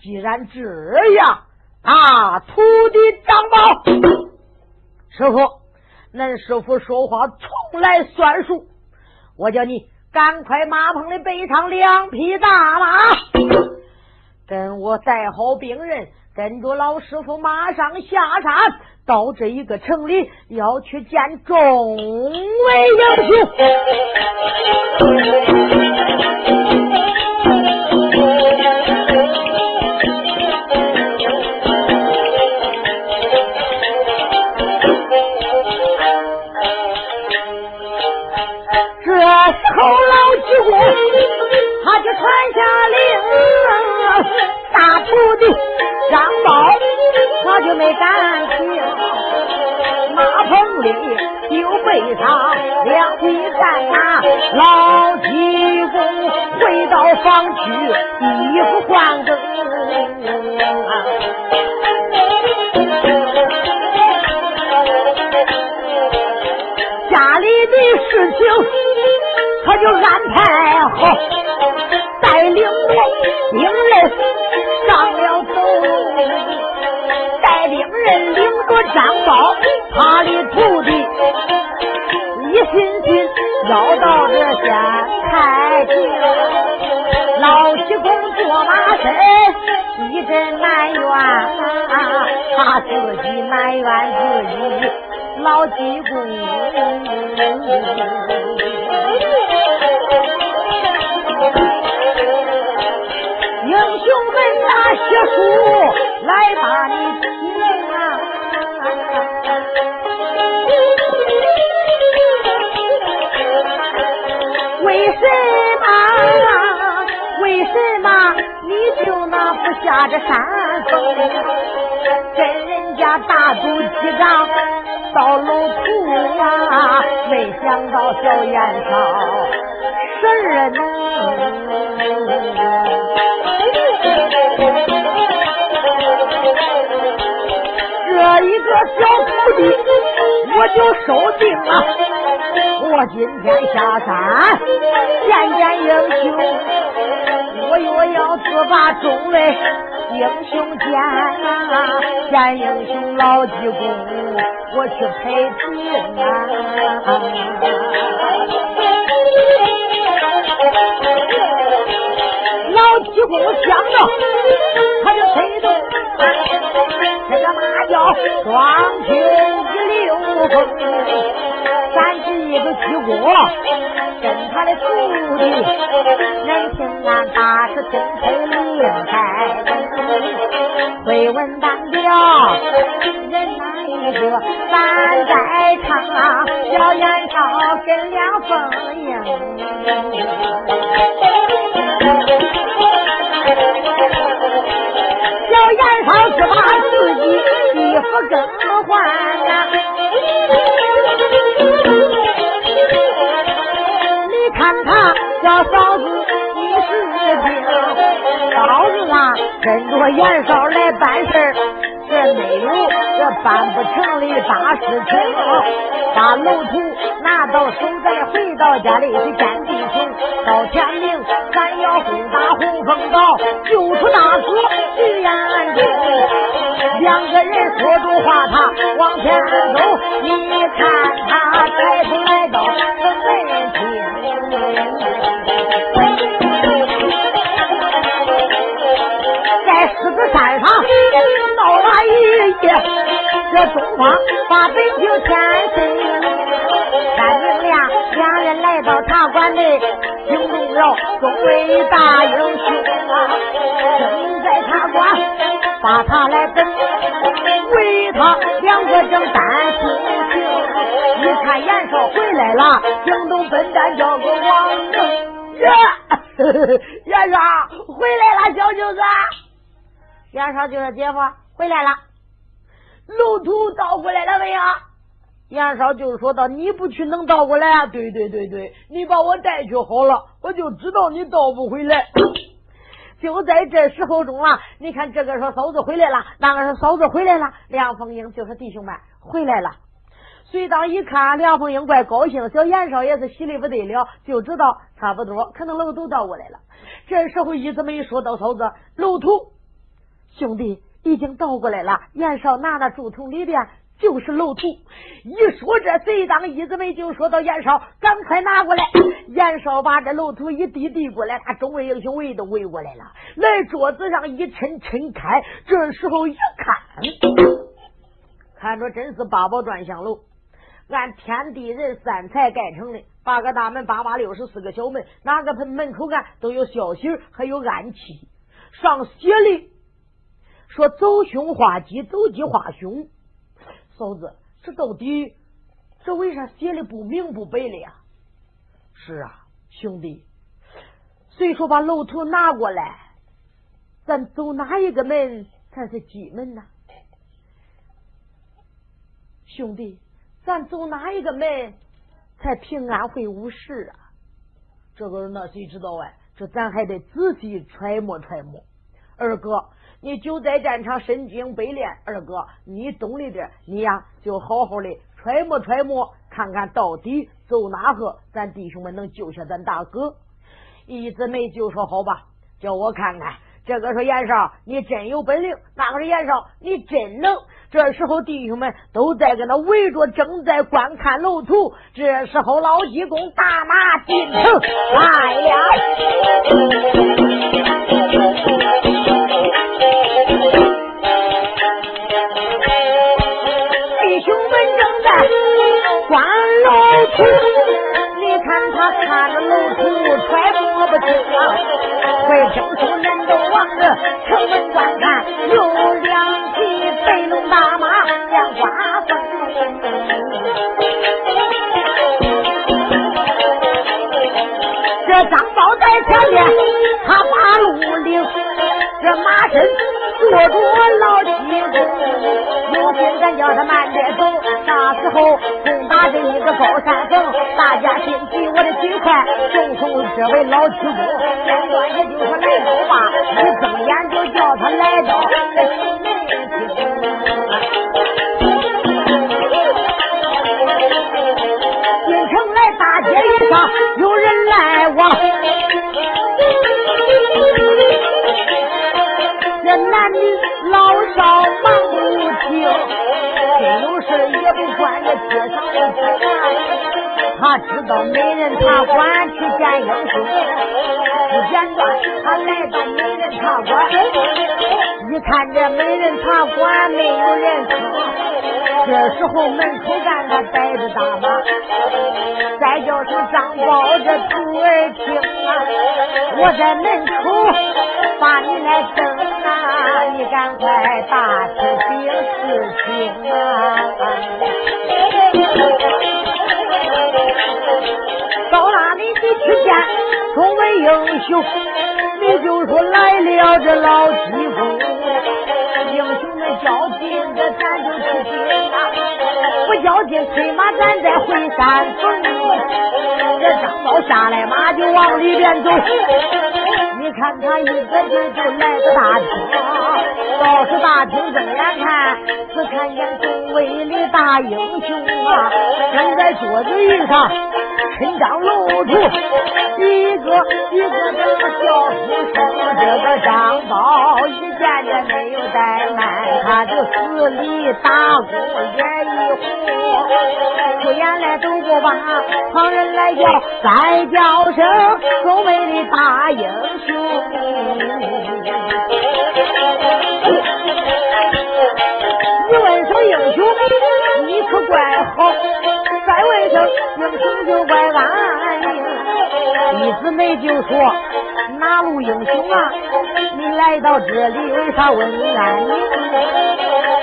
既然这样，啊，徒弟张宝，师傅，恁师傅说话从来算数，我叫你赶快马棚里备上两匹大马，跟我带好病人，跟着老师傅马上下山，到这一个城里要去见众位英雄。他就传下令，大徒弟张宝，他就没敢听。马棚里就备上两匹战马，老济公回到房去，衣服换更。家里的事情。他就安排好，带领着兵人上了走，带兵人领着张宝，他的徒弟一心心要到这县太平。老七公坐马身，一阵埋怨，他自己埋怨自己老济公。英雄们拿血书来把你听啊！为什么？为什么你就那不下这山峰，跟人家大赌几仗到路途啊？没想到小燕少。神人，这一个小徒弟我就收定了。我今天下山见见英雄，我若要自把众位英雄见啊，见英雄老济公，我去陪病啊。老济公想到，他就催动这个马叫双青一溜风，咱是一个济公，跟他的徒弟，人听俺大师听配灵台，会问单调，个咱在唱，小燕少跟梁凤英。小严少是把自己衣服更换呐，你看他小嫂子你是兵，嫂子啊跟着严少来办事儿这没有这办不成的大事情，把楼图拿到手再回到家里去见弟兄，到天明咱要攻打红枫岛，救出大哥徐延忠。两个人说着话，他往前走，你看他抬头来到城门厅，到了一夜。这东方把北平天神，三明俩两人来到茶馆内，惊动了众位大英雄。啊！正在茶馆把他来等，为他两个正担心。一看严少回来了，惊动笨蛋叫个王正，严少回来了，小舅子。袁绍就说：“姐夫回来了。”路途倒过来了没有？杨少就说道：“你不去能倒过来啊？对对对对，你把我带去好了，我就知道你倒不回来。就在这时候中啊，你看这个说嫂子回来了，那个说嫂子回来了。梁凤英就说：“弟兄们回来了。”随当一看，梁凤英怪高兴，小严少也是喜的不得了，就知道差不多可能路途倒过来了。这时候一直没说到嫂子路途。兄弟已经倒过来了。严少拿那竹筒里边就是漏土。一说这，谁当一子没就说到严少，赶快拿过来。严少把这漏土一递递过来，他众位英雄围都围过来了。来桌子上一抻抻开，这时候一看，看着真是八宝转香楼，按天地人三才盖成的。八个大门，八八六十四个小门，哪个门门口干都有孝心，还有暗器。上写的说走凶化吉，走吉化凶。嫂子，这到底这为啥写的不明不白的呀？是啊，兄弟，虽说把楼图拿过来，咱走哪一个门才是吉门呢？兄弟，咱走哪一个门？才平安会无事啊！这个那谁知道哎？这咱还得仔细揣摩揣摩。二哥，你就在战场身经百炼，二哥你懂了点，你呀就好好的揣摩揣摩，看看到底走哪个，咱弟兄们能救下咱大哥。一子梅就说好吧，叫我看看。这个说严少，你真有本领；那个说严少，你真能。这时候弟兄们都在跟他围着，正在观看楼图。这时候老济公大马进城来了，你看他看着楼图，揣摩不清啊。快听说人都往这城门观看，有两匹白龙大马像刮风。这张宝在前面，他把路领，这马身坐着老七公，如今咱叫他慢点走。那时候攻打这一个高山峰，大家心急，我的心快，送送这位老七公。简短也就是来到吧，一睁眼就叫他来到这西门进老少忙不停，真有事也不管这街上的事他知道美人茶馆去见英雄，不简短，他来到美人茶馆，一看这美人茶馆没有人听。这时候门口干他带着大马，再叫声张宝这徒儿听啊，我在门口把你来等你赶快打听禀事情啊。到那里你去见众位英雄，你就说来了这老济公，英雄们较劲，这咱就去见啊！不较劲，催马咱再回山峰。这张宝下来马就往里边走，你看他一个劲就来到大厅，到是大厅睁眼看，只看见众位的大英雄啊，正在桌子椅上。伸张露出一个一个这个小书生，这个张宝一见见没有怠慢，他就死里打鼓脸一红，出言来都不把旁人来叫，再叫声周围的大英雄。你问声英雄，你可怪好。再问声英雄就怪安宁，一姊妹就说哪路英雄啊？你来到这里为啥问安宁？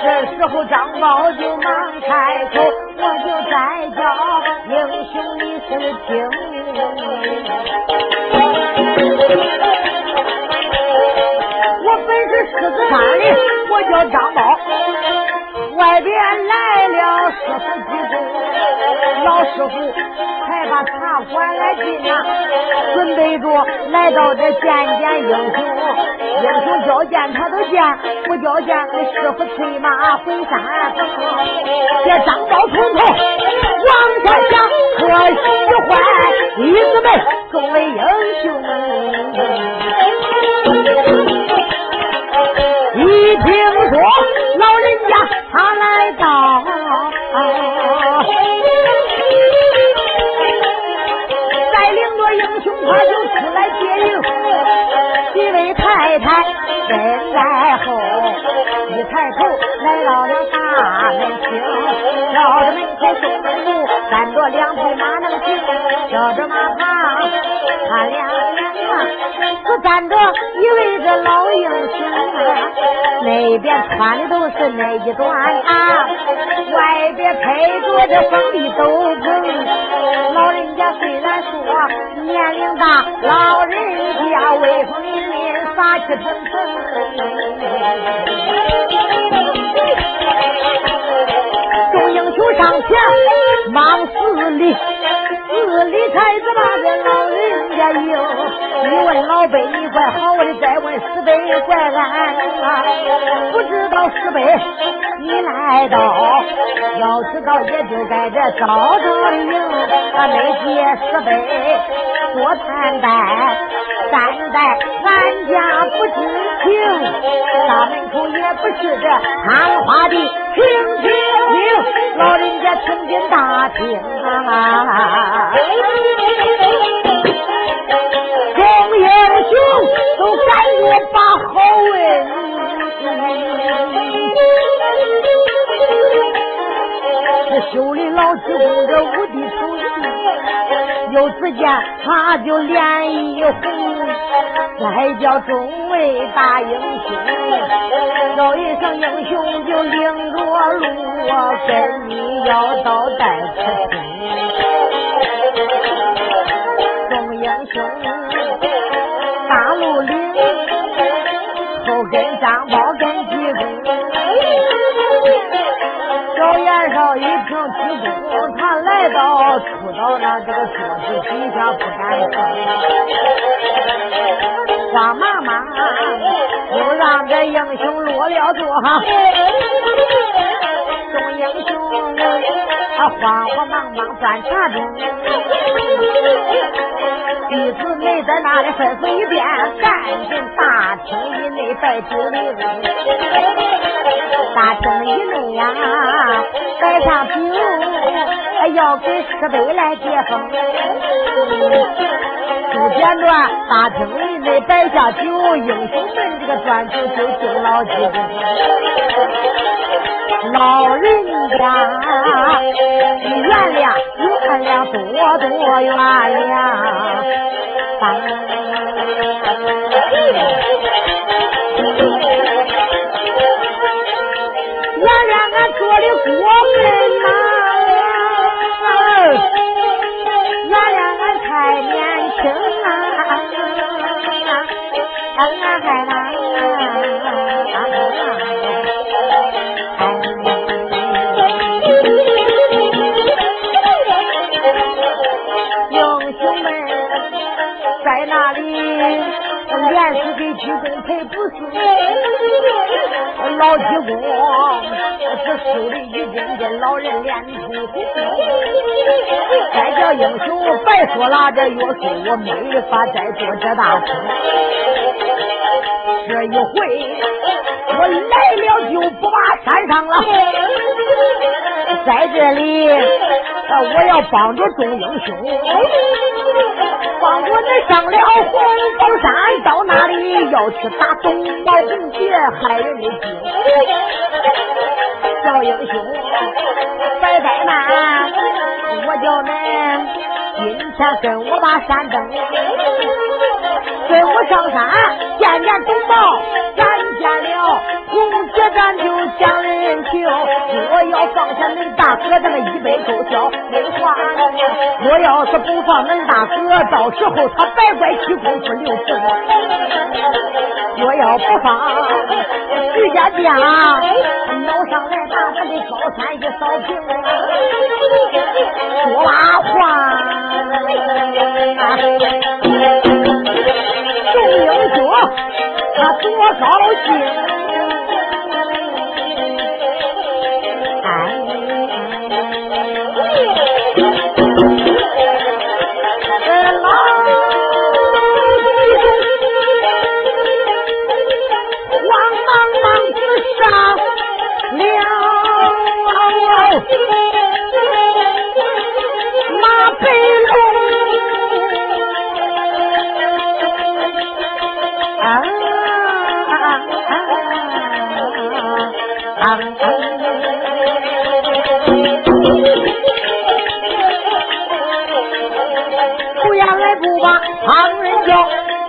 这时候张宝就忙开口，我就再叫英雄你是听。我本是狮子山的，我叫张宝，外边来了师傅几个。老师傅才把茶馆来进呐，准备着来到这见见英雄。英雄交见他都见，不交见师傅催马回山峰。这张宝从头往下想，可喜欢弟子们众位英雄。一听说老人家他来到，带领着英雄他就太太跟在后，一抬头来到了大门厅，绕着门口东门路站着两匹马能行，挑着马旁他两眼啊，是站着一位这老英雄啊。那边穿的都是那一段啊，外边配着这风的斗篷。老人家虽然说年龄大，老人家威风凛凛，杀气腾腾。众英雄上前忙四里。四里才子把这老人家迎，你问老辈你怪好，我的再问师辈怪俺啊！不知道师辈你来到，要知道也就在这早早的迎，啊，没接师辈多担待，担待俺家不知情，大门口也不是这谈话的听听听，老人家听进大厅啊。众英雄都赶紧把好问，这修理老济公这五帝头子，有时间他就脸一红，再叫众位大英雄，叫一声英雄就领着路，跟你要到带客厅。众英雄，大陆岭后跟张宝一听济公，他来到出到那这个桌子底下不敢动，慌忙忙又让这英雄落了座。众英雄慌慌忙忙端茶盅。弟子没在那里吩咐一遍，赶紧大厅以内摆酒令。大厅以内呀，摆上酒，要给师辈来接风。不简短，大厅里内摆下酒，英雄们这个端酒就敬老几杯。老人家，你原谅你原谅多多原谅。俺做的过分呐，原谅俺太年轻啊，俺还那。连是给济公赔不是，老济公这手里已经跟老人脸通红，再叫英雄白说了这约束，我没法再做这大事。这一回我来了就不把山上了，在这里我要帮着众英雄。帮我们上了红宝山，到那里要去打东毛红杰害人的精。小英雄，别怠慢，我叫恁今天跟我把山登，跟我上山见见东毛，咱见了。红姐，咱就讲人情。我要放下恁大哥咱们一杯勾销，没话。我要是不放恁大哥，到时候他白怪七公不留情。我要不放，徐家将闹上来把他的高山一扫平。说完话，众英雄他多高兴。上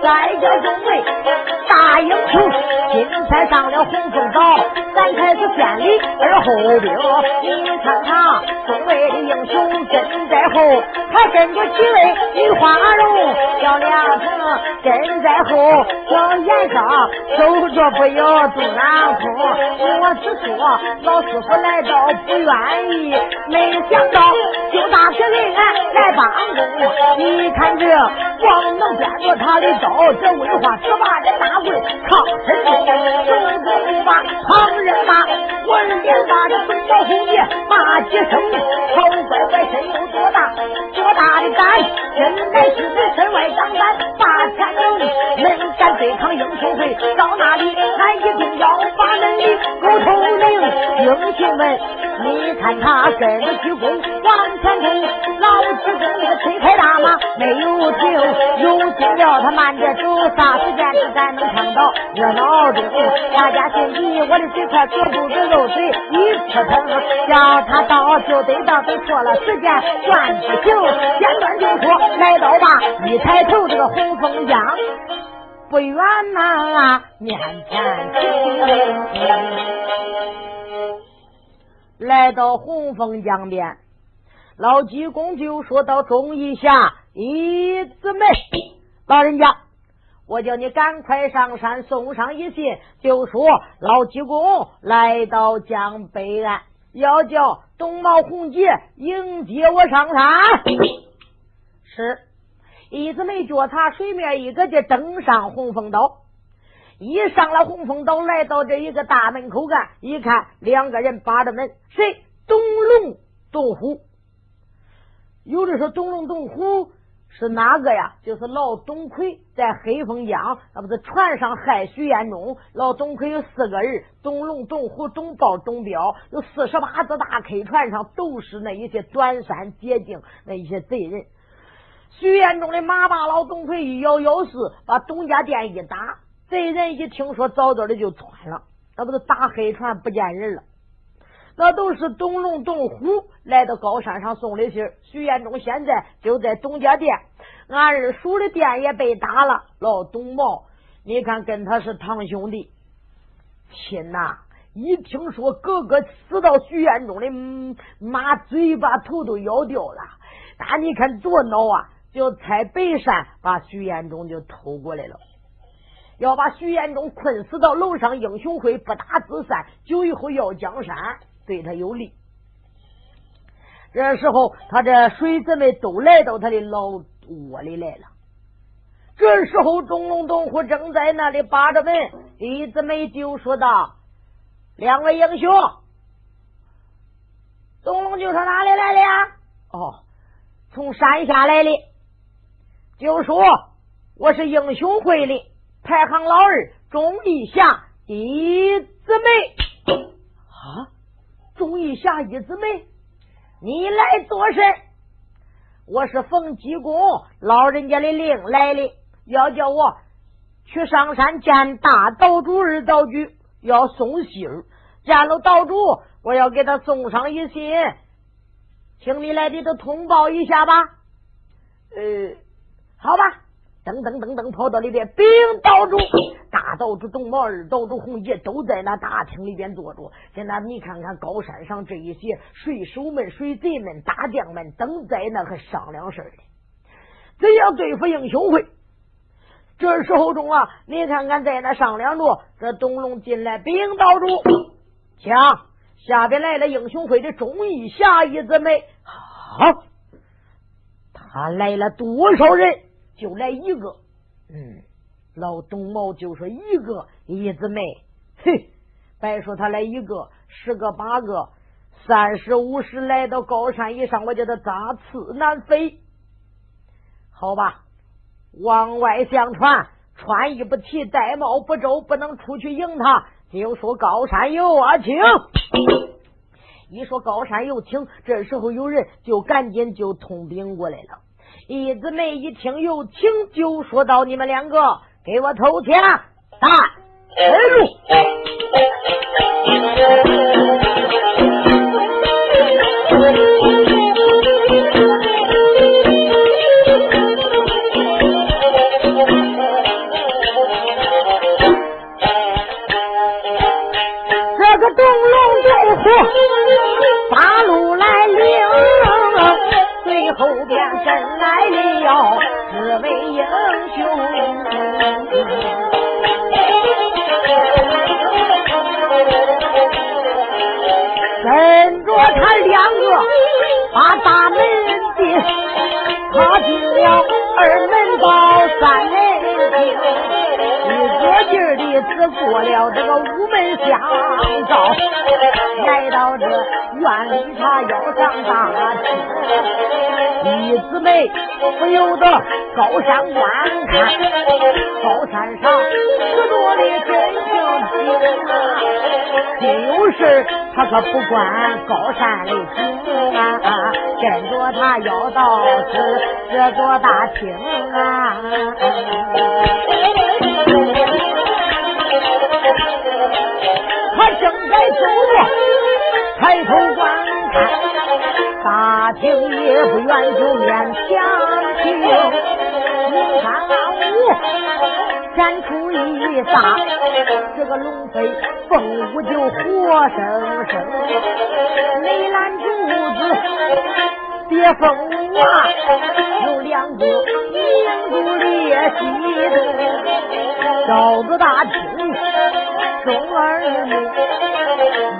再叫众位今天上了红枫岛。咱开始千里而后兵，你看他众位的英雄跟在后，还跟着几位女花容，小两成跟在后，小颜上手着不要东南风。我只说老师傅来到不愿意，没想到就大给人俺来帮工。你看这光能掂着他的刀，这威化十八的大棍靠身中，正中把旁人骂。我连把这东宝红爷骂几声，好乖乖身有多大？多大的胆？真乃是身外张胆大天能，能敢对抗英雄会？到那里俺一定要把恁的狗头领。英雄们，你看他跟着鞠躬往前冲，老子公那个推开大马没有停，有劲了他慢着走，啥时间咱能看到热闹中？大家心急，我的嘴快堵住这肉嘴一扑腾，叫他到就得到，都错了时间算不行，简短就说来到吧，一抬头这个红枫江不远呐，面前来到红枫江边，老济公就说到：“中一下，一姊妹，老人家。”我叫你赶快上山送上一信，就说老济公来到江北岸，要叫东茂红杰迎接我上山。是，一直没脚踏水面，一个就登上红枫岛。一上了红枫岛，来到这一个大门口干，一看两个人把着门，谁？东龙东虎。有的说东龙东虎。是哪个呀？就是老董魁在黑风江，那不是船上害徐彦中。老董魁有四个人：董龙、董虎、董豹、董彪。有四十八只大 K 船上都是那一些短山捷径那一些贼人。徐彦中的马把老董魁一摇摇四，把董家店一打，贼人一听说早早的就窜了。那不是打黑船不见人了。那都是董龙、董虎来到高山上送的信徐彦中现在就在董家店，俺二叔的店也被打了。老董茂，你看跟他是堂兄弟，亲呐！一听说哥哥死到徐彦中的马嘴把头都咬掉了，那你看多恼啊！就踩北山把徐彦中就偷过来了，要把徐彦中困死到楼上，英雄会不打自散，酒以后要江山。对他有利。这时候，他这水姊妹都来到他的老窝里来了。这时候，钟龙东虎正在那里把着门，李姊妹就说道：“两位英雄，东龙就从哪里来的呀？哦，从山下来的。就说我是英雄会的排行老二钟义霞一姊妹啊。”忠义侠一姊妹，你来做甚？我是奉济公老人家的令来的，要叫我去上山见大岛主二道主，要送信儿。见了岛主，我要给他送上一信，请你来的都通报一下吧。呃，好吧。噔噔噔噔，跑到里边禀道主，大道主董茂、二道主洪杰都在那大厅里边坐着。现在你看看高山上这一些水手们、水贼们、大将们，等在那还商量事儿呢。怎样对付英雄会？这时候中啊，你看看在那商量着。这东龙进来禀道主，瞧下边来了英雄会的忠义侠义姊妹。好，他来了多少人？就来一个，嗯，老董茂就说一个一姊妹，嘿，别说他来一个，十个八个，三十五十来到高山以上，我叫他扎刺难飞。好吧，往外相传，穿衣不齐，戴帽不周，不能出去迎他。就说高山有啊，请。一说高山有请，这时候有人就赶紧就通禀过来了。一姊妹一听有请，就说到：“你们两个给我投钱，大路。边真来了四位英雄。跟着他两个把大门进，他进了二门到三门厅，劲儿的只过了这个五门相照，来到这院里他要上大厅，一姊妹不由得高山观看，高山上许多的真性情啊，心有事他可不管高山的景啊，跟着他要到此这座大厅啊。他正在走着，抬头观看，大厅也不远就面墙听，你看啊，我展出一撒，这个龙飞凤舞就活生生，梅兰竹子别凤舞啊，有两个明珠列西的，照着大厅中儿女。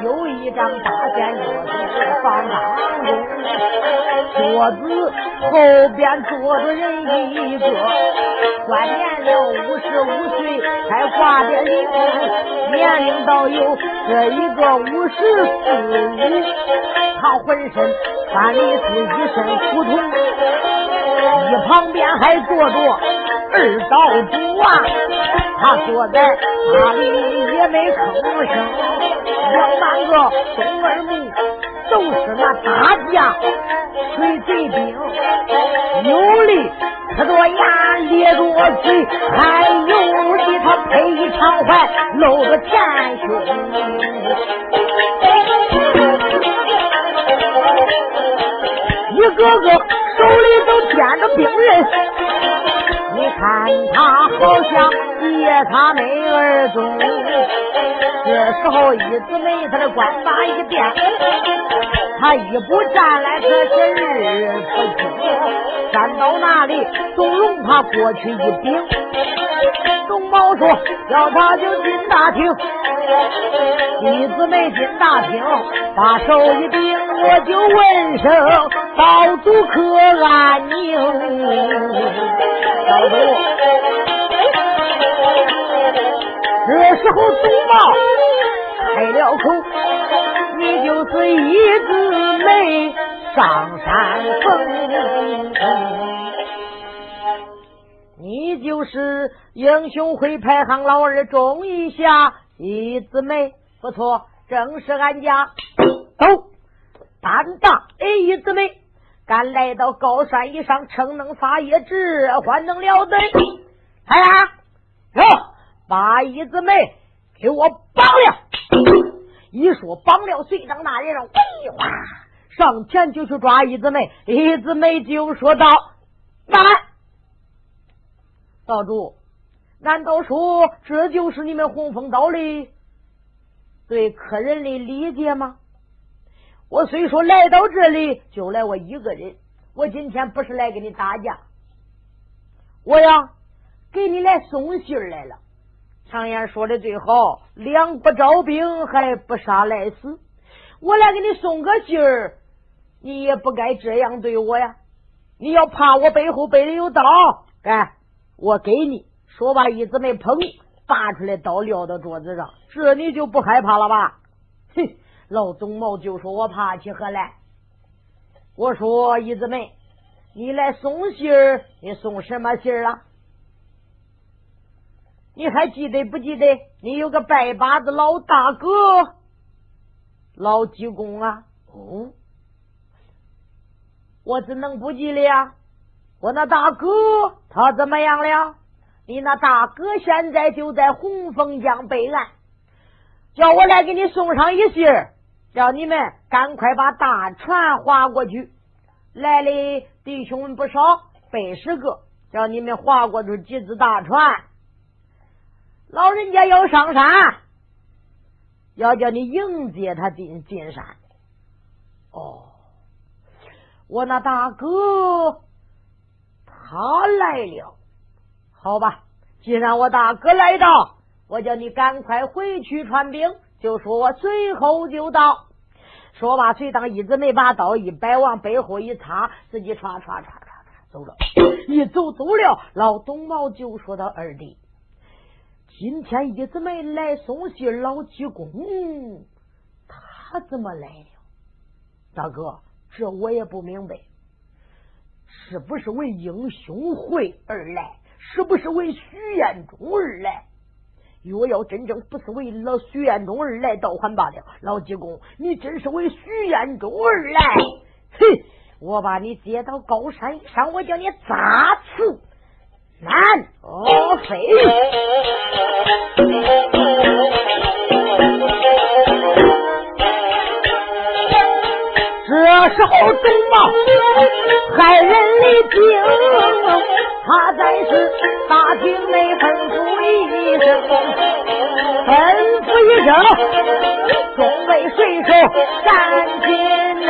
有一张大仙桌子放当中，桌子后边坐着人一个，关年了五十五岁，才挂的铃，年龄倒有这一个五十四五，他浑身穿的是一身胡同，一旁边还坐着二道主啊，他坐在那里也没吭声。两三个东二木都是那大将，水贼兵，有的呲着牙咧着嘴，还有的他配一长环露着前胸，一个个手里都掂着兵刃，你看他好像夜叉没儿中。这时候，一姊妹他的官马一变，他一步站来，可是日不久，站到那里，董容他过去一顶，董茂说要他就进大厅，一姊妹进大厅，把手一顶，我就问声道主可安宁，道主。这时候，董茂开了口：“你就是一枝梅上山峰，你就是英雄会排行老二钟一下一枝梅，不错，正是俺家。走，胆大哎，一枝梅，敢来到高山以上，逞能发业，这还能了得？哎呀，哟。”把一子妹给我绑了！一说绑了，随着那人喂哇上前就去抓一子妹。一子妹就说道：“慢，道主，难道说这就是你们洪峰道的对客人的理解吗？我虽说来到这里就来我一个人，我今天不是来跟你打架，我呀给你来送信来了。”常言说的最好，两不招兵，还不杀来死。我来给你送个信儿，你也不该这样对我呀！你要怕我背后背里有刀，哎，我给你说吧，一直没碰，拔出来刀撂到桌子上，这你就不害怕了吧？哼，老总毛就说我怕起何来？我说一子妹，你来送信儿，你送什么信儿啊？你还记得不记得？你有个拜把子老大哥，老济公啊！哦，我怎能不记得呀？我那大哥他怎么样了？你那大哥现在就在洪峰江北岸，叫我来给你送上一信儿，叫你们赶快把大船划过去。来的弟兄们不少，百十个，叫你们划过去几只大船。老人家要上山，要叫你迎接他进进山。哦，我那大哥他来了。好吧，既然我大哥来到，我叫你赶快回去传兵，就说我随后就到。说罢，随当一直没把刀一摆，往背后一插，自己唰唰唰唰走了。一走走了，老东毛就说到二弟，今天一直没来送信，老济公他怎么来了？大哥，这我也不明白，是不是为英雄会而来？是不是为徐彦中而来？若要真正不是为了徐彦中而来，倒还罢了。老济公，你真是为徐彦中而来？哼！我把你接到高山上，我叫你砸刺难哦飞。时候，中毛害人的精。他在是大厅内吩咐一声，吩咐一声，众位水手赶紧来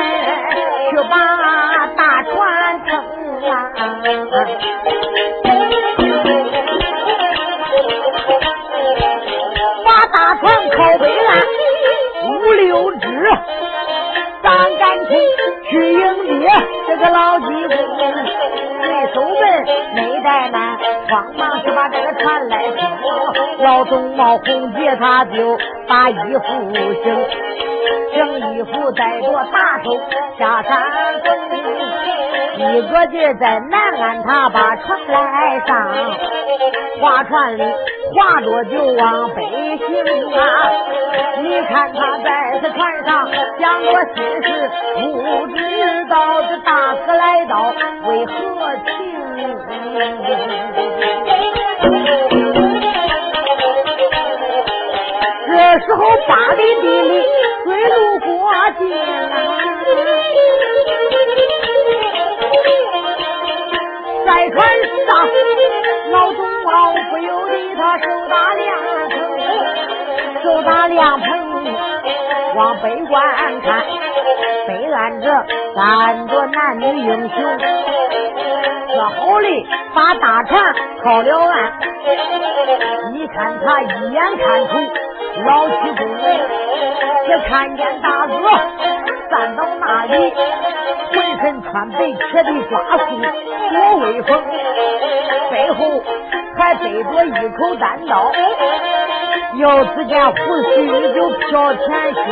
去把大船撑啊！把大船靠北岸五六只，上赶紧去迎接这个老济公。手们没带那，慌忙就把这个船来扶。老总冒红姐他就把衣服整，整衣服带着大手下山。一个劲在南岸他把船来上，划船里划着就往北行啊！你看他在这船上讲我心事，不知道这大哥来到为何情？这时候八里地里水路过境，在往北观看，北岸这站着男女英雄。说好的把大船靠了岸，你看他一眼看出老七公来，只看见大哥站到那里，浑身穿白铁的抓束，多威风，背后还背着一口单刀，要只见胡须就飘前胸。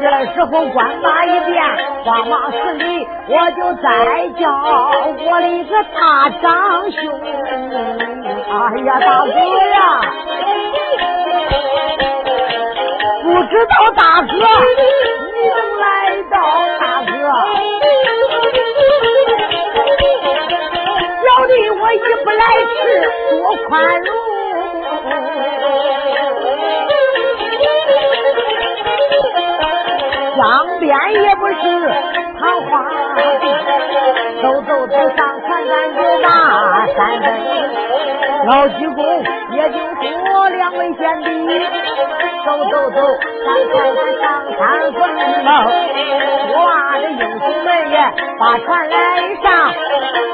这时候官马一变，慌忙施礼，我就再叫我的一个大长兄。哎呀，大哥呀，不知道大哥你能来到，大哥，小弟我一不来迟，多宽容。江边也不是桃花地，走走走上船咱就把山登。老济公也就说两位贤弟，走走走上船咱上山峰了。哇，这英雄们也把船来上，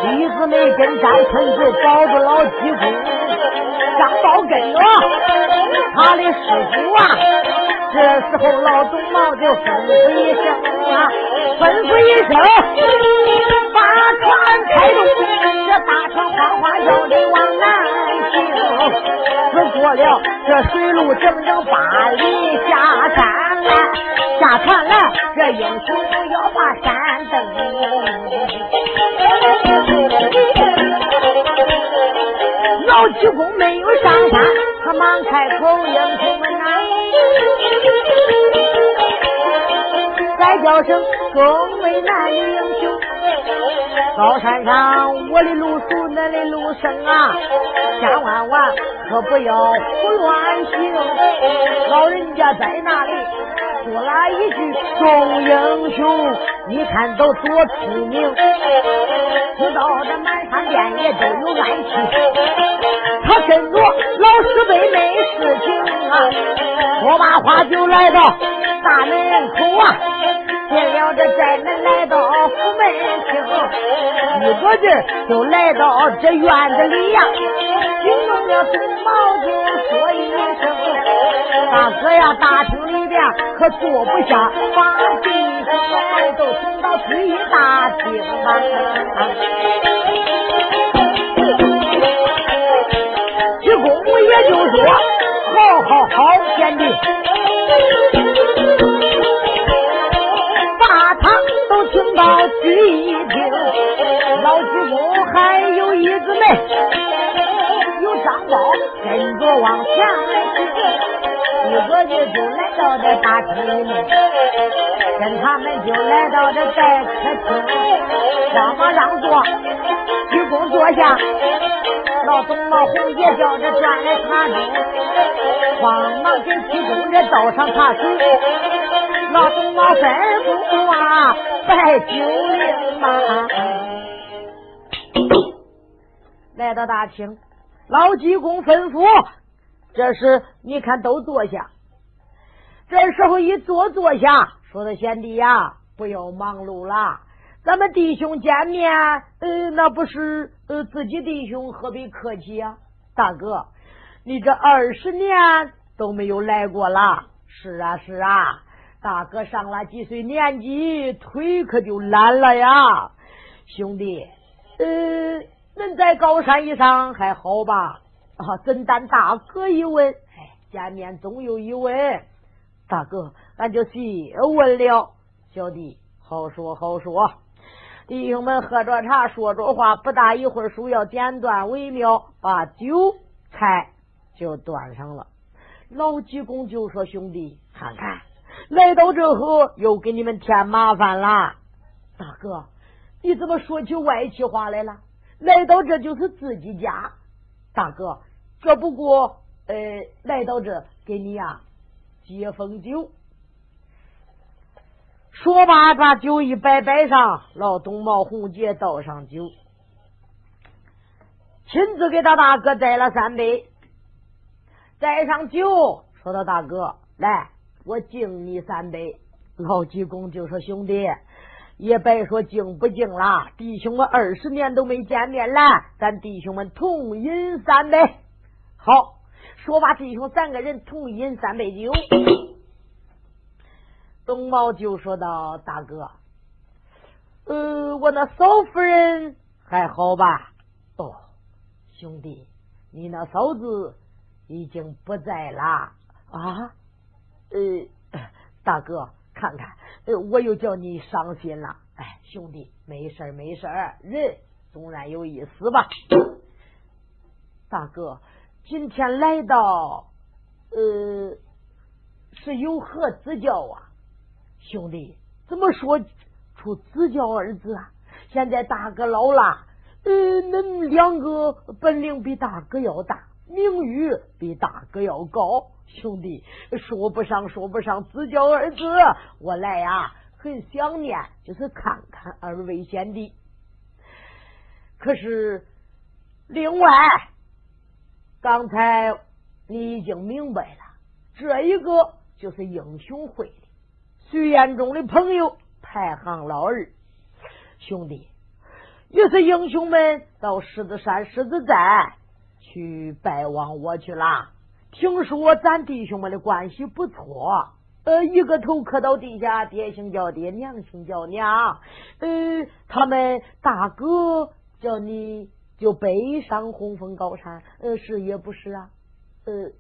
李子们跟山村就保住老济公，张宝跟着他的师傅啊。这时候，老总毛就吩咐一声啊，吩咐一声，把船开动，这大船哗哗叫的往南行。只过了这水路整整八里，下山来，下船来，这英雄要把山登。老济公没有上山，他忙开口，英雄们呐。再叫声众位男英雄，高山上我的路熟，恁的路生啊，千万万可不要胡乱行。老人家在那里说了一句：“众英雄，你看都多出名，知道这满山遍野都有暗器。他跟着老师辈没事情啊，说罢话就来到大门口啊。”进了这寨门，来到府门厅，一个劲儿就来到这院子里呀。惊动了孙毛就说一声：“大哥呀，大厅里边可坐不下，把弟兄们都请到第一大厅吧。”着往前来，一个劲就来到这大厅里面，跟他们就来到这待客厅，让嘛让座，鞠躬坐下，老董老红也叫着转来茶盅，慌忙给鞠躬这倒上茶水，老董老吩咐啊。拜九灵嘛，来到大厅，老济公吩咐，这是你看都坐下。这时候一坐坐下，说的贤弟呀，不要忙碌了，咱们弟兄见面，呃，那不是呃自己弟兄，何必客气呀？大哥，你这二十年都没有来过了。是啊，是啊。大哥上了几岁年纪，腿可就懒了呀，兄弟，呃，恁在高山以上还好吧？啊，怎担大哥一问？哎，见面总有一问，大哥，俺就细问了。小弟，好说好说。弟兄们喝着茶，说着话，不大一会儿，书要剪断为妙，把酒菜就端上了。老济公就说：“兄弟，看看。”来到这后又给你们添麻烦了，大哥，你怎么说起外气话来了？来到这就是自己家，大哥，这不过呃，来到这给你呀接风酒。说罢，把酒一摆摆上，老东毛红姐倒上酒，亲自给他大哥摘了三杯，摘上酒，说道：“大哥，来。”我敬你三杯，老济公就说：“兄弟，也别说敬不敬了，弟兄们二十年都没见面了，咱弟兄们同饮三杯。”好，说罢，弟兄三个人同饮三杯酒。东茂就说道：“大哥，呃，我那嫂夫人还好吧？哦，兄弟，你那嫂子已经不在了啊。”呃，大哥，看看，我又叫你伤心了。哎，兄弟，没事儿没事儿人总然有一死吧。大哥，今天来到，呃，是有何指教啊？兄弟，怎么说出指教二字啊？现在大哥老了，呃，恁两个本领比大哥要大，名誉比大哥要高。兄弟，说不上说不上，自教二字，我来呀，很想念，就是看看二位贤弟。可是，另外，刚才你已经明白了，这一个就是英雄会的徐彦中的朋友，排行老二兄弟，也是英雄们到狮子山狮子寨去拜望我去了。听说咱弟兄们的关系不错，呃，一个头磕到地下，爹姓叫爹，娘姓叫娘。呃，他们大哥叫你就背上红枫高山，呃，是也不是啊？呃，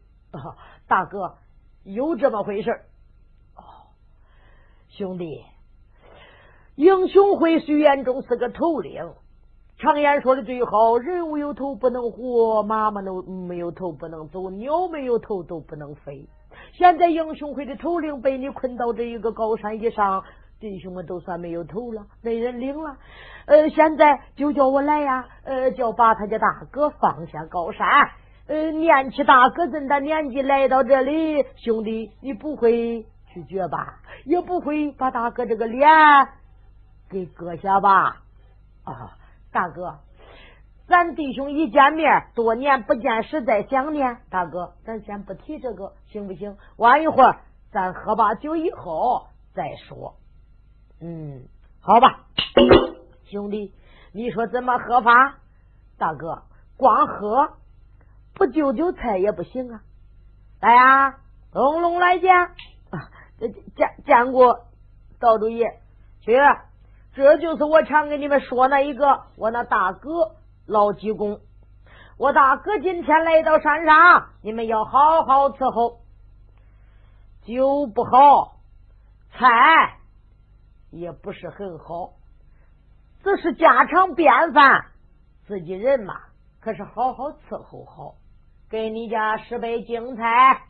大哥有这么回事哦，兄弟，英雄会虽然中是个头领。常言说的最好，人无有头不能活，马嘛都没有头不能走，鸟没有头都不能飞。现在英雄会的头领被你困到这一个高山以上，弟兄们都算没有头了，没人领了。呃，现在就叫我来呀，呃，叫把他家大哥放下高山。呃，念起大哥这么大年纪来到这里，兄弟，你不会拒绝吧？也不会把大哥这个脸给割下吧？啊，大哥，咱弟兄一见面，多年不见，实在想念。大哥，咱先不提这个，行不行？晚一会儿，咱喝把酒以后再说。嗯，好吧，兄弟，你说怎么喝法？大哥，光喝。不就就菜也不行啊！来呀，东龙来见，见见过道主爷。去，这就是我常跟你们说那一个，我那大哥老济公。我大哥今天来到山上，你们要好好伺候。酒不好，菜也不是很好，这是家常便饭，自己人嘛，可是好好伺候好。给你家十杯精菜，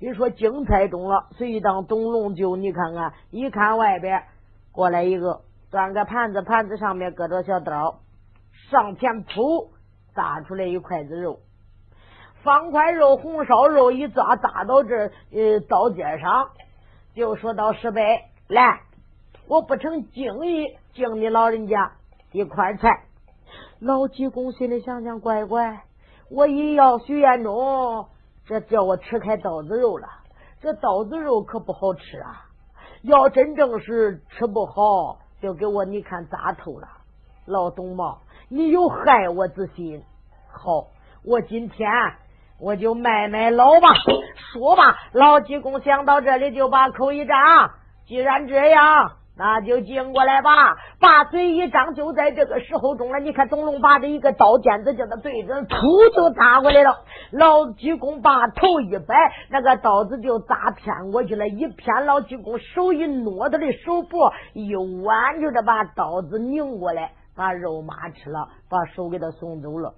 一说精菜中了，随当董龙就你看看，一看外边过来一个，端个盘子，盘子上面搁着小刀，上前扑扎出来一筷子肉，方块肉红烧肉一抓扎到这呃刀尖上，就说到十杯来，我不成敬意敬你老人家一块菜，老济公心里想想，乖乖。我一要许愿中，这叫我吃开刀子肉了。这刀子肉可不好吃啊！要真正是吃不好，就给我你看咋透了。老董茂，你有害我之心。好，我今天我就卖卖老吧。说吧，老济公想到这里就把口一张。既然这样。那就进过来吧，把嘴一张，就在这个时候中了。你看，董龙把这一个刀尖子叫他对准，噗就扎过来了。老济公把头一摆，那个刀子就扎偏过去了。一偏，老济公手一挪，他的手脖一弯，就这把刀子拧过来，把肉麻吃了，把手给他送走了。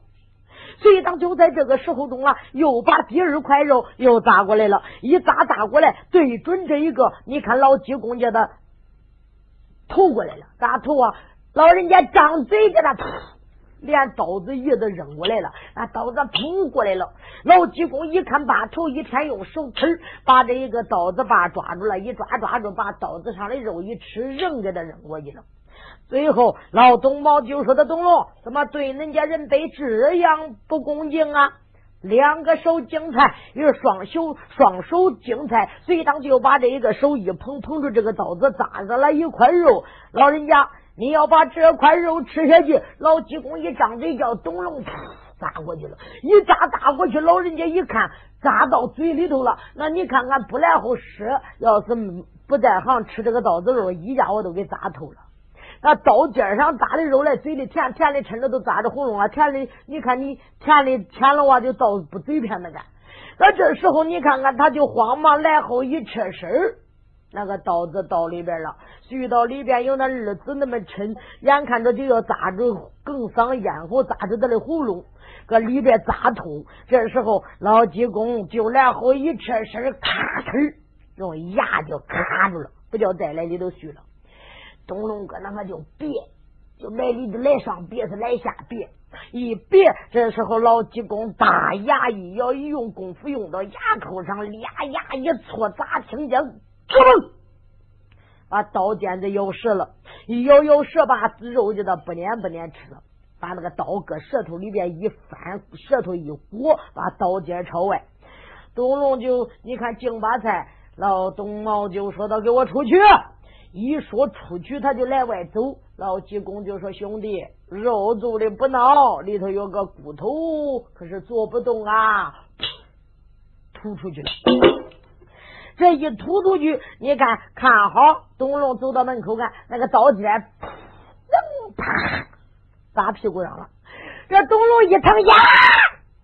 所以当就在这个时候中了，又把第二块肉又扎过来了，一扎扎过来，对准这一个，你看老济公家的。投过来了，咋投啊？老人家张嘴给他吐，连刀子叶子扔过来了，那刀子扑过来了。老济公一看，把头一偏，用手吃把这一个刀子把抓住了，一抓抓住，把刀子上的肉一吃，扔给他扔过去了。最后老董茂就说：“他董龙怎么对人家人辈这样不恭敬啊？”两个手精菜，又双手双手精菜，随当就把这一个手一捧，捧住这个刀子扎着了一块肉。老人家，你要把这块肉吃下去。老济公一张嘴叫董龙，扎过去了，一扎扎过去。老人家一看，扎到嘴里头了。那你看看，不来后吃，要是不在行吃这个刀子肉，一家伙都给扎透了。那刀尖上扎的肉来，嘴里甜甜的，趁着都扎着喉咙了，甜的，你看你甜的甜了哇就到不嘴边那个。那这时候你看看，他就慌忙来后一撤身那个刀子到里边了，遇到里边有那二子那么抻，眼看着就要扎住哽嗓咽喉，扎住他的喉咙，搁里边扎痛。这时候老济公就来后一撤身咔哧，用牙就卡住了，不叫再来里头续了。东龙哥那个就别，就来里来上别是来下别，一别这时候老济公大牙一咬，一用功夫用到牙口上，俩牙一搓，咋听见砰，把刀尖子咬折了，一咬咬折，把肉就他不粘不粘吃了，把那个刀搁舌头里边一翻，舌头一裹，把刀尖朝外。东龙就你看净把菜，老东毛就说道：“给我出去。”一说出去，他就来外走。老济公就说：“兄弟，肉做的不孬，里头有个骨头，可是做不动啊！”吐出去了。这一吐出去，你看看好，董龙走到门口看，那个刀尖噔啪砸屁股上了。这董龙一疼呀，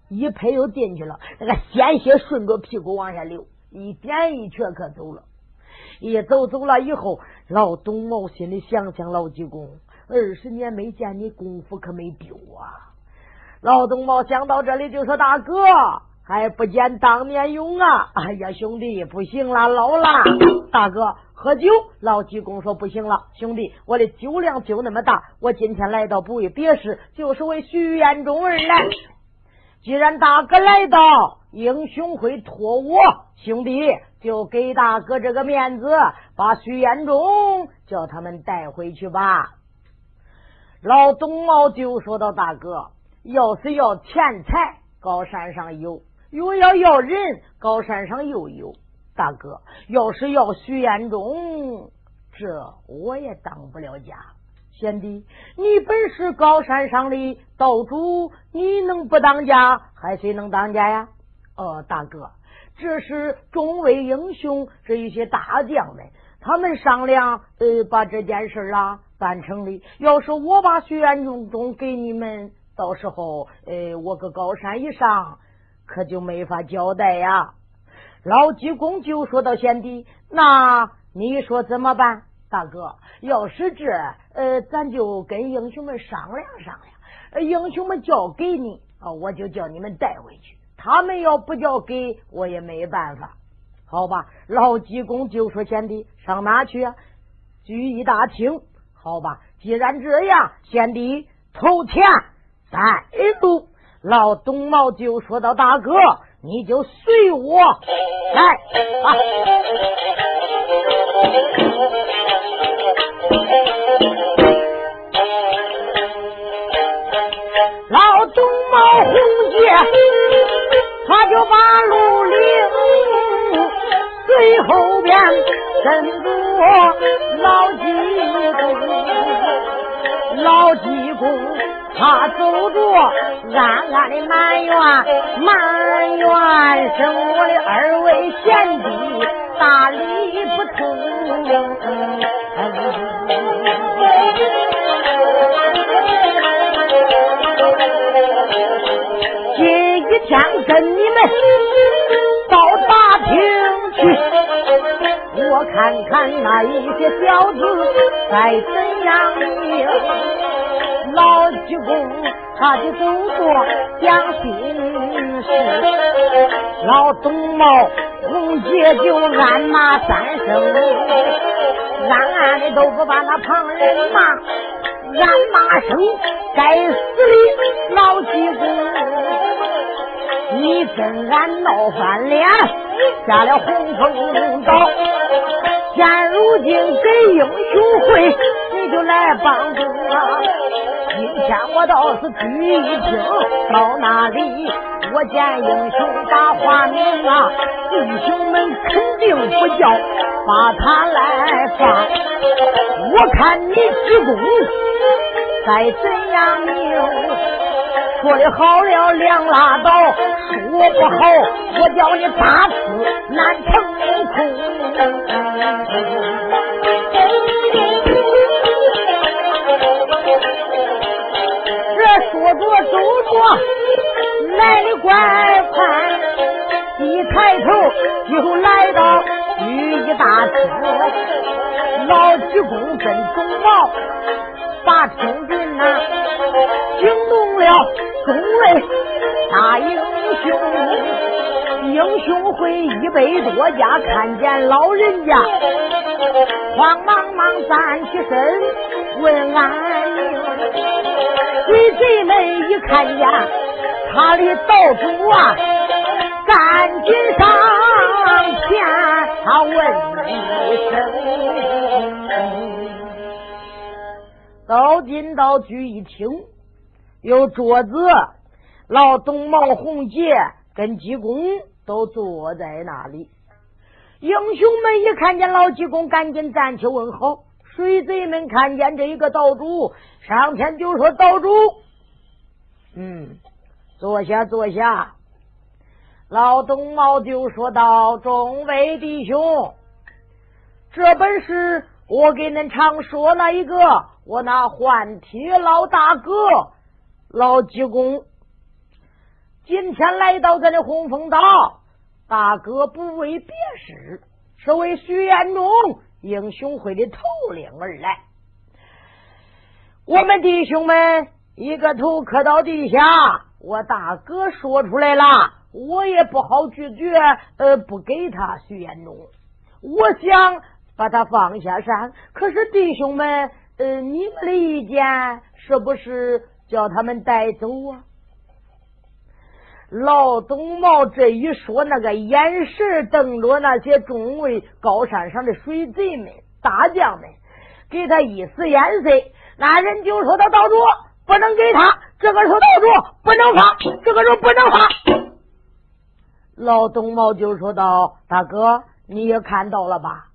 一拍又进去了，那个鲜血顺着屁股往下流，一点一瘸可走了。一走走了以后，老董茂心里想想：老济公，二十年没见你，功夫可没丢啊！老董茂想到这里就说：“大哥，还不见当面勇啊！哎呀，兄弟，不行了，老了。大哥，喝酒。老济公说不行了，兄弟，我的酒量就那么大，我今天来到不为别事，就是为徐延忠而来。既然大哥来到，英雄会托我，兄弟就给大哥这个面子，把徐延忠叫他们带回去吧。老董茂就说到：“大哥，要是要钱财，高山上有。”又要要人，高山上又有大哥。要是要徐延忠，这我也当不了家。贤弟，你本是高山上的道主，你能不当家？还谁能当家呀？哦，大哥，这是众位英雄，这一些大将们，他们商量，呃，把这件事啊办成的。要是我把徐彦忠给你们，到时候，呃，我搁高山一上。可就没法交代呀！老济公就说到：“贤弟，那你说怎么办？大哥，要是这，呃，咱就跟英雄们商量商量。英雄们交给你啊，我就叫你们带回去。他们要不交给我，也没办法。好吧？老济公就说：贤弟，上哪去啊？聚义大厅。好吧？既然这样，贤弟投钱带路。”老董茂就说到：“大哥，你就随我来啊！”老董茂红姐，就把路领，最后边跟着老济公，老济公。他走着，暗暗的埋怨，埋怨生我的二位贤弟大理不通。想跟你们到大厅去，我看看那一些小子该怎样命。老济公，他的动作讲心事。老董茂红姐就暗骂三声，暗暗的都不把那旁人骂，暗骂声该死的老济公，你跟俺闹翻脸，下了洪峰岛。现如今给英雄会，你就来帮助啊！今天我倒是聚一听，到那里我见英雄把话明啊，弟兄们肯定不叫把他来放。我看你济公该怎样命？说的好了两拉倒，说不好我叫你打死难成空。这说着走着，来的怪快，一抬头就来到御医大厅，老济公跟董茂把听进呐，惊动了众位大英雄，英雄会一百多家看见老人家，慌忙忙站起身问安宁。鬼贼们一看见他的道主啊，赶紧上前他问一声。走进到聚义厅，有桌子，老董茂红杰跟济公都坐在那里。英雄们一看见老济公，赶紧站起问好。水贼们看见这一个道主，上前就说：“道主，嗯，坐下，坐下。”老董茂就说道：“众位弟兄，这本是我给恁常说那一个，我那换铁老大哥老济公，今天来到咱的洪峰岛，大哥不为别事，是为徐延忠。”英雄会的头领而来，我们弟兄们一个头磕到地下。我大哥说出来了，我也不好拒绝，呃，不给他徐延忠。我想把他放下山，可是弟兄们，呃，你们的意见是不是叫他们带走啊？老东茂这一说，那个眼神瞪着那些众位高山上的水贼们、大将们，给他一使眼色，那人就说：“他道主不能给他。”这个时候道主不能放，这个时候不能放。老东茂就说道：“大哥，你也看到了吧？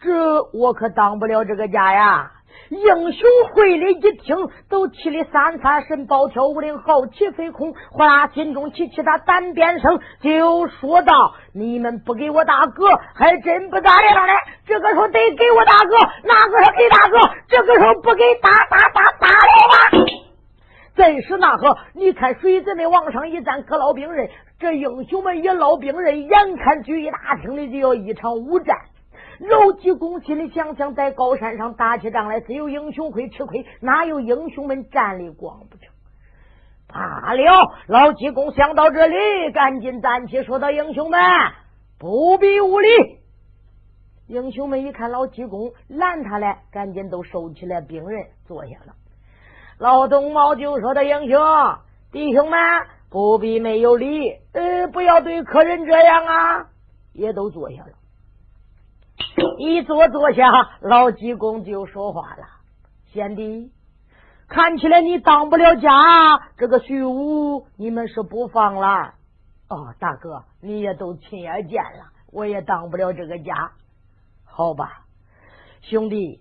这我可当不了这个家呀。”英雄会里一听，都气得三三神暴跳五灵，好奇飞空。哗啦，心中起起他胆边声，就说道：“你们不给我大哥，还真不咋样嘞。这个时候得给我大哥，哪个是给大哥？这个时候不给，打打打打了吧！”真是那个，你看水子们往上一站，可捞兵刃。这英雄们一捞兵刃，眼看聚义大厅里就要一场武战。老济公心里想想，在高山上打起仗来，只有英雄会吃亏，哪有英雄们战力光不成？罢了，老济公想到这里，赶紧站起，说道：“英雄们，不必无礼。”英雄们一看老济公拦他来，赶紧都收起来兵刃，坐下了。老东茂就说的：“英雄弟兄们，不必没有礼，呃，不要对客人这样啊！”也都坐下了。一坐坐下，老济公就说话了：“贤弟，看起来你当不了家，这个徐武你们是不放了。哦，大哥，你也都亲眼见了，我也当不了这个家。好吧，兄弟，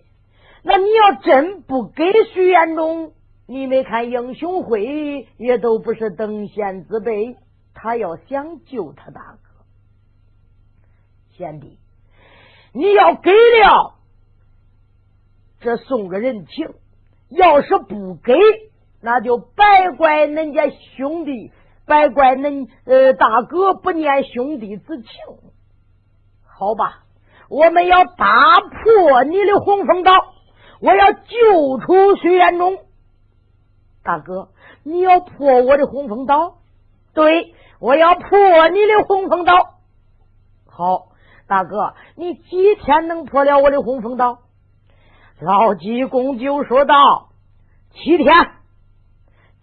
那你要真不给徐延忠，你没看英雄会也都不是等闲之辈，他要想救他大哥，贤弟。”你要给了，这送个人情；要是不给，那就白怪恁家兄弟，白怪恁呃大哥不念兄弟之情。好吧，我们要打破你的洪峰岛，我要救出徐延忠。大哥，你要破我的洪峰岛？对，我要破你的洪峰岛。好。大哥，你几天能破了我的洪峰刀？老济公就说道：“七天，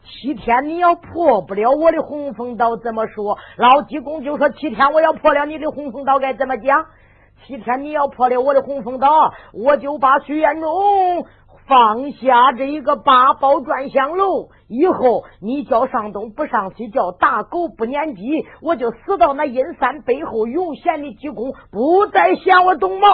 七天你要破不了我的洪峰刀，怎么说？”老济公就说：“七天我要破了你的洪峰刀，该怎么讲？七天你要破了我的洪峰刀，我就把徐延忠。”放下这一个八宝转香楼以后，你叫上东不上西，叫打狗不撵鸡，我就死到那阴山背后永闲的济公，不再嫌我东毛。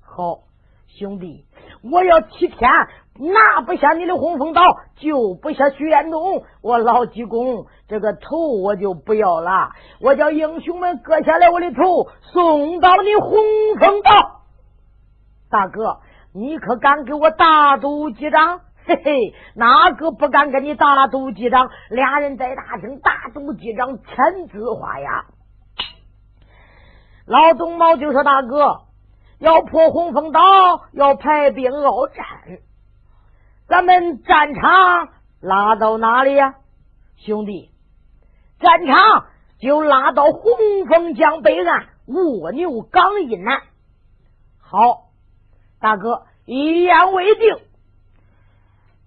好，兄弟，我要七天拿不下你的洪峰岛，救不下徐延东，我老济公这个头我就不要了，我叫英雄们割下来我的头送到你洪峰岛，大哥。你可敢给我打赌几张？嘿嘿，哪个不敢跟你打赌几张？俩人在大厅打赌几张，签字画押。老东毛就说：“大哥，要破洪峰岛，要排兵鏖战，咱们战场拉到哪里呀？兄弟，战场就拉到洪峰江北岸卧牛岗以南。好。”大哥，一言为定。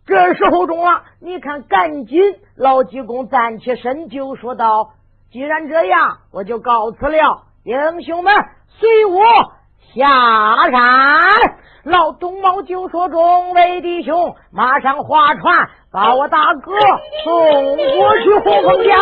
这时候中了，你看，赶紧老济公站起身就说道：“既然这样，我就告辞了。英雄们，随我下山。”老东毛就说：“众位弟兄，马上划船，把我大哥送过去洪峰江。”